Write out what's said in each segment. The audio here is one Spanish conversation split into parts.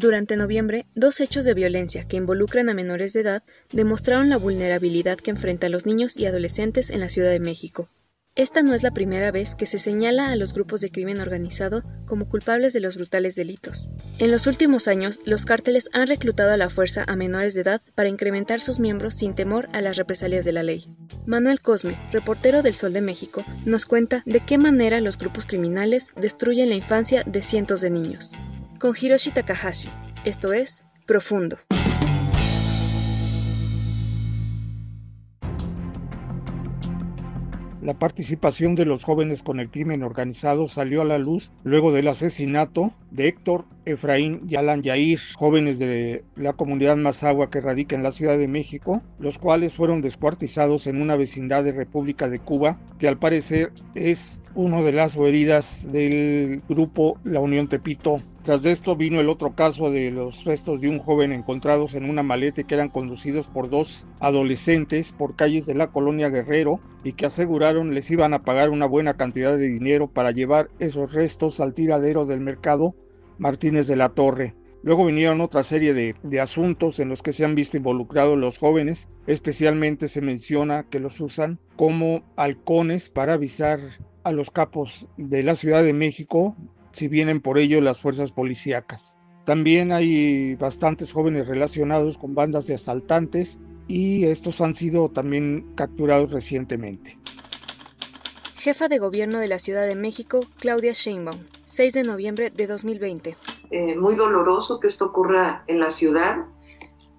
Durante noviembre, dos hechos de violencia que involucran a menores de edad demostraron la vulnerabilidad que enfrentan los niños y adolescentes en la Ciudad de México. Esta no es la primera vez que se señala a los grupos de crimen organizado como culpables de los brutales delitos. En los últimos años, los cárteles han reclutado a la fuerza a menores de edad para incrementar sus miembros sin temor a las represalias de la ley. Manuel Cosme, reportero del Sol de México, nos cuenta de qué manera los grupos criminales destruyen la infancia de cientos de niños con Hiroshi Takahashi, esto es Profundo. La participación de los jóvenes con el crimen organizado salió a la luz luego del asesinato de Héctor Efraín y Alan Yair, jóvenes de la comunidad Mazagua que radica en la Ciudad de México, los cuales fueron descuartizados en una vecindad de República de Cuba, que al parecer es uno de las heridas del grupo La Unión Tepito tras esto vino el otro caso de los restos de un joven encontrados en una maleta que eran conducidos por dos adolescentes por calles de la colonia Guerrero y que aseguraron les iban a pagar una buena cantidad de dinero para llevar esos restos al tiradero del mercado Martínez de la Torre. Luego vinieron otra serie de, de, asuntos en los que se han visto involucrados los jóvenes, especialmente se menciona que los usan como halcones para avisar a los capos de la Ciudad de México si vienen por ello las fuerzas policíacas. También hay bastantes jóvenes relacionados con bandas de asaltantes y estos han sido también capturados recientemente. Jefa de Gobierno de la Ciudad de México, Claudia Sheinbaum, 6 de noviembre de 2020. Eh, muy doloroso que esto ocurra en la ciudad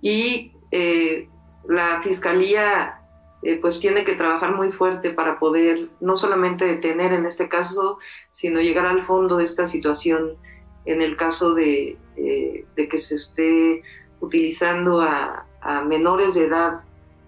y eh, la Fiscalía eh, pues tiene que trabajar muy fuerte para poder no solamente detener en este caso, sino llegar al fondo de esta situación en el caso de, eh, que se esté utilizando a, menores de edad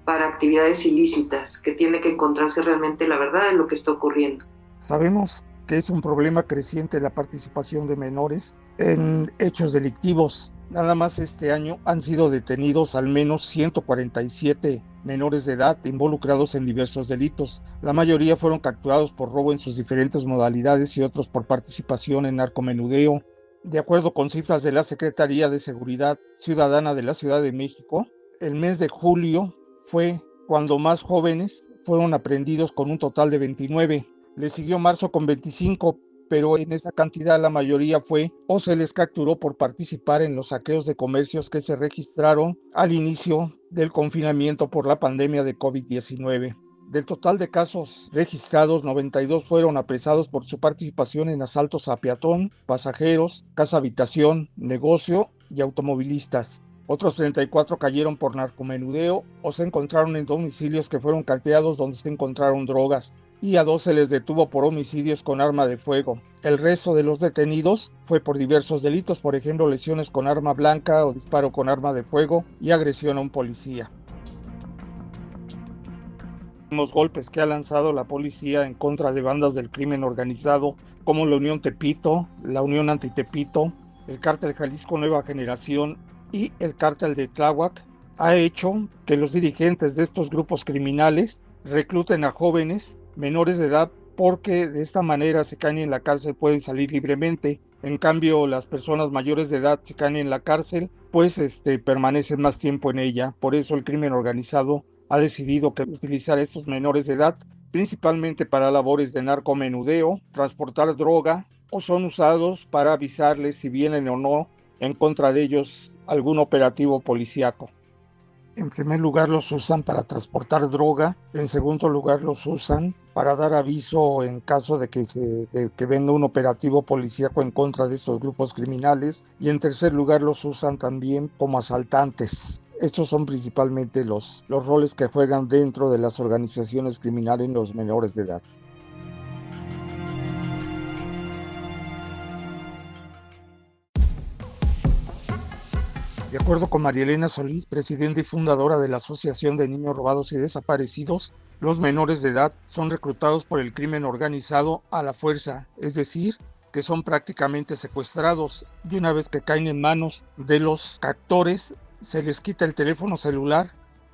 para actividades ilícitas, que tiene que encontrarse realmente la verdad de lo que está ocurriendo. Sabemos que es un problema creciente la participación de menores en hechos delictivos. Nada más este año han sido detenidos al menos 147 menores de edad involucrados en diversos delitos. La mayoría fueron capturados por robo en sus diferentes modalidades y otros por participación en narcomenudeo. De acuerdo con cifras de la Secretaría de Seguridad Ciudadana de la Ciudad de México, el mes de julio fue cuando más jóvenes fueron aprendidos con un total de 29. Le siguió marzo con 25, pero en esa cantidad la mayoría fue o se les capturó por participar en los saqueos de comercios que se registraron al inicio del confinamiento por la pandemia de COVID-19. Del total de casos registrados, 92 fueron apresados por su participación en asaltos a peatón, pasajeros, casa habitación, negocio y automovilistas. Otros 34 cayeron por narcomenudeo o se encontraron en domicilios que fueron carteados donde se encontraron drogas y a dos se les detuvo por homicidios con arma de fuego. El resto de los detenidos fue por diversos delitos, por ejemplo lesiones con arma blanca o disparo con arma de fuego y agresión a un policía. Los golpes que ha lanzado la policía en contra de bandas del crimen organizado como la Unión Tepito, la Unión Antitepito, el Cártel Jalisco Nueva Generación y el Cártel de Tláhuac ha hecho que los dirigentes de estos grupos criminales recluten a jóvenes menores de edad porque de esta manera si caen en la cárcel pueden salir libremente. En cambio, las personas mayores de edad si caen en la cárcel, pues este, permanecen más tiempo en ella. Por eso el crimen organizado ha decidido que utilizar estos menores de edad principalmente para labores de narcomenudeo, transportar droga o son usados para avisarles si vienen o no en contra de ellos algún operativo policíaco. En primer lugar los usan para transportar droga, en segundo lugar los usan para dar aviso en caso de que, se, venga un operativo policíaco en contra de estos grupos criminales y en tercer lugar los usan también como asaltantes. Estos son principalmente los, los roles que juegan dentro de las organizaciones criminales en los menores de edad. De acuerdo con María Elena Solís, presidenta y fundadora de la Asociación de Niños Robados y Desaparecidos, los menores de edad son reclutados por el crimen organizado a la fuerza, es decir, que son prácticamente secuestrados y una vez que caen en manos de los captores se les quita el teléfono celular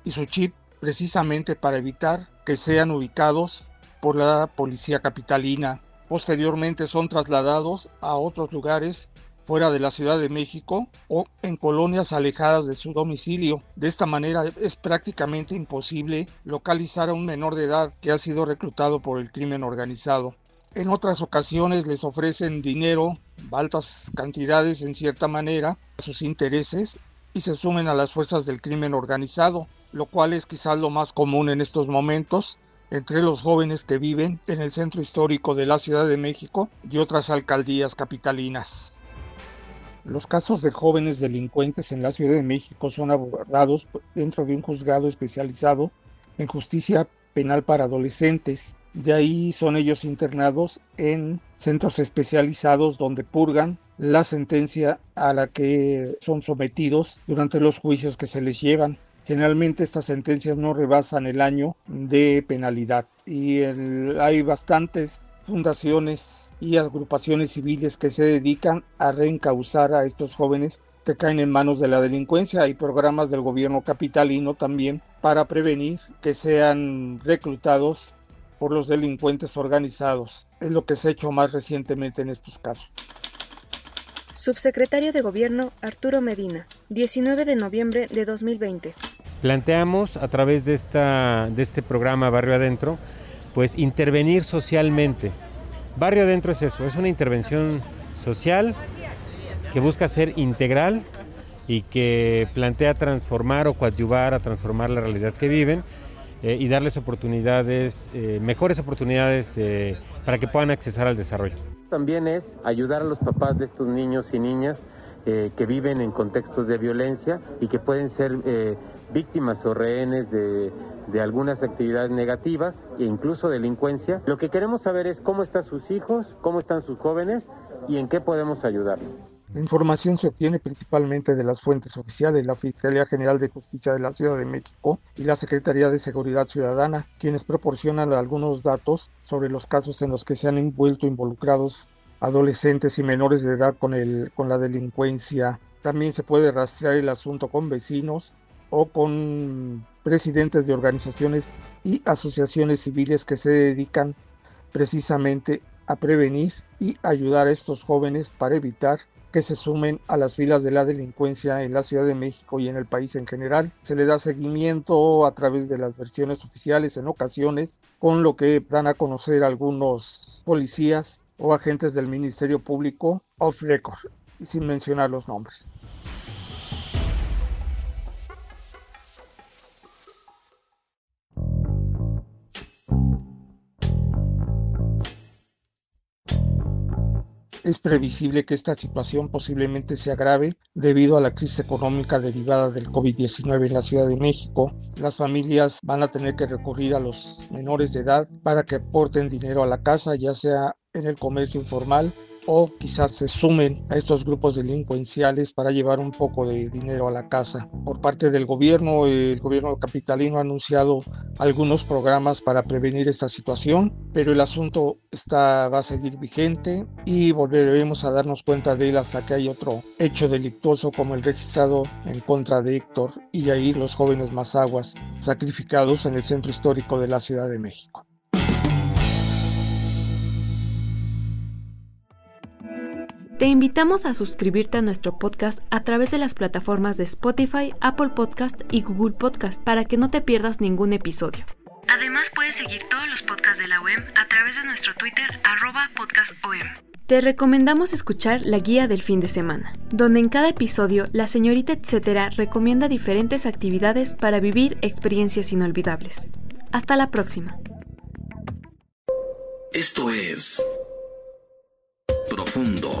y su chip precisamente para evitar que sean ubicados por la policía capitalina. Posteriormente son trasladados a otros lugares fuera de la Ciudad de México o en colonias alejadas de su domicilio. De esta manera es prácticamente imposible localizar a un menor de edad que ha sido reclutado por el crimen organizado. En otras ocasiones les ofrecen dinero, altas cantidades en cierta manera, a sus intereses y se sumen a las fuerzas del crimen organizado, lo cual es quizás lo más común en estos momentos entre los jóvenes que viven en el centro histórico de la Ciudad de México y otras alcaldías capitalinas. Los casos de jóvenes delincuentes en la Ciudad de México son abordados dentro de un juzgado especializado en justicia penal para adolescentes. De ahí son ellos internados en centros especializados donde purgan la sentencia a la que son sometidos durante los juicios que se les llevan. Generalmente estas sentencias no rebasan el año de penalidad y hay bastantes fundaciones y agrupaciones civiles que se dedican a reencauzar a estos jóvenes que caen en manos de la delincuencia. Hay programas del gobierno capitalino también para prevenir que sean reclutados por los delincuentes organizados. Es lo que se ha hecho más recientemente en estos casos. Subsecretario de Gobierno Arturo Medina, 19 de noviembre de 2020. Planteamos a través de, esta, de este programa Barrio Adentro, pues intervenir socialmente Barrio Adentro es eso, es una intervención social que busca ser integral y que plantea transformar o coadyuvar a transformar la realidad que viven eh, y darles oportunidades, eh, mejores oportunidades eh, para que puedan accesar al desarrollo. También es ayudar a los papás de estos niños y niñas que viven en contextos de violencia y que pueden ser víctimas o rehenes de, de algunas actividades negativas e incluso delincuencia. Lo que queremos saber es cómo están sus hijos, cómo están sus jóvenes y en qué podemos ayudarles. La información se obtiene principalmente de las fuentes oficiales, la Fiscalía General de Justicia de la Ciudad de México y la Secretaría de Seguridad Ciudadana, quienes proporcionan algunos datos sobre los casos en los que se han envuelto involucrados adolescentes y menores de edad con, el, con la delincuencia. También se puede rastrear el asunto con vecinos o con presidentes de organizaciones y asociaciones civiles que se dedican precisamente a prevenir y ayudar a estos jóvenes para evitar que se sumen a las filas de la delincuencia en la Ciudad de México y en el país en general. Se le da seguimiento a través de las versiones oficiales en ocasiones, con lo que dan a conocer algunos policías o agentes del Ministerio Público off record, sin mencionar los nombres. Es previsible que esta situación posiblemente se agrave debido a la crisis económica derivada del COVID-19 en la Ciudad de México. Las familias van a tener que recurrir a los menores de edad para que aporten dinero a la casa, ya sea en el comercio informal o quizás se sumen a estos grupos delincuenciales para llevar un poco de dinero a la casa. Por parte del gobierno, el gobierno capitalino ha anunciado algunos programas para prevenir esta situación, pero el asunto está, va a seguir vigente y volveremos a darnos cuenta de él hasta que hay otro hecho delictuoso como el registrado en contra de Héctor y ahí los jóvenes Mazaguas sacrificados en el centro histórico de la Ciudad de México. Te invitamos a suscribirte a nuestro podcast a través de las plataformas de Spotify, Apple Podcast y Google Podcast para que no te pierdas ningún episodio. Además puedes seguir todos los podcasts de la OEM a través de nuestro Twitter arroba podcastom. Te recomendamos escuchar la guía del fin de semana, donde en cada episodio la señorita etcétera recomienda diferentes actividades para vivir experiencias inolvidables. Hasta la próxima. Esto es Profundo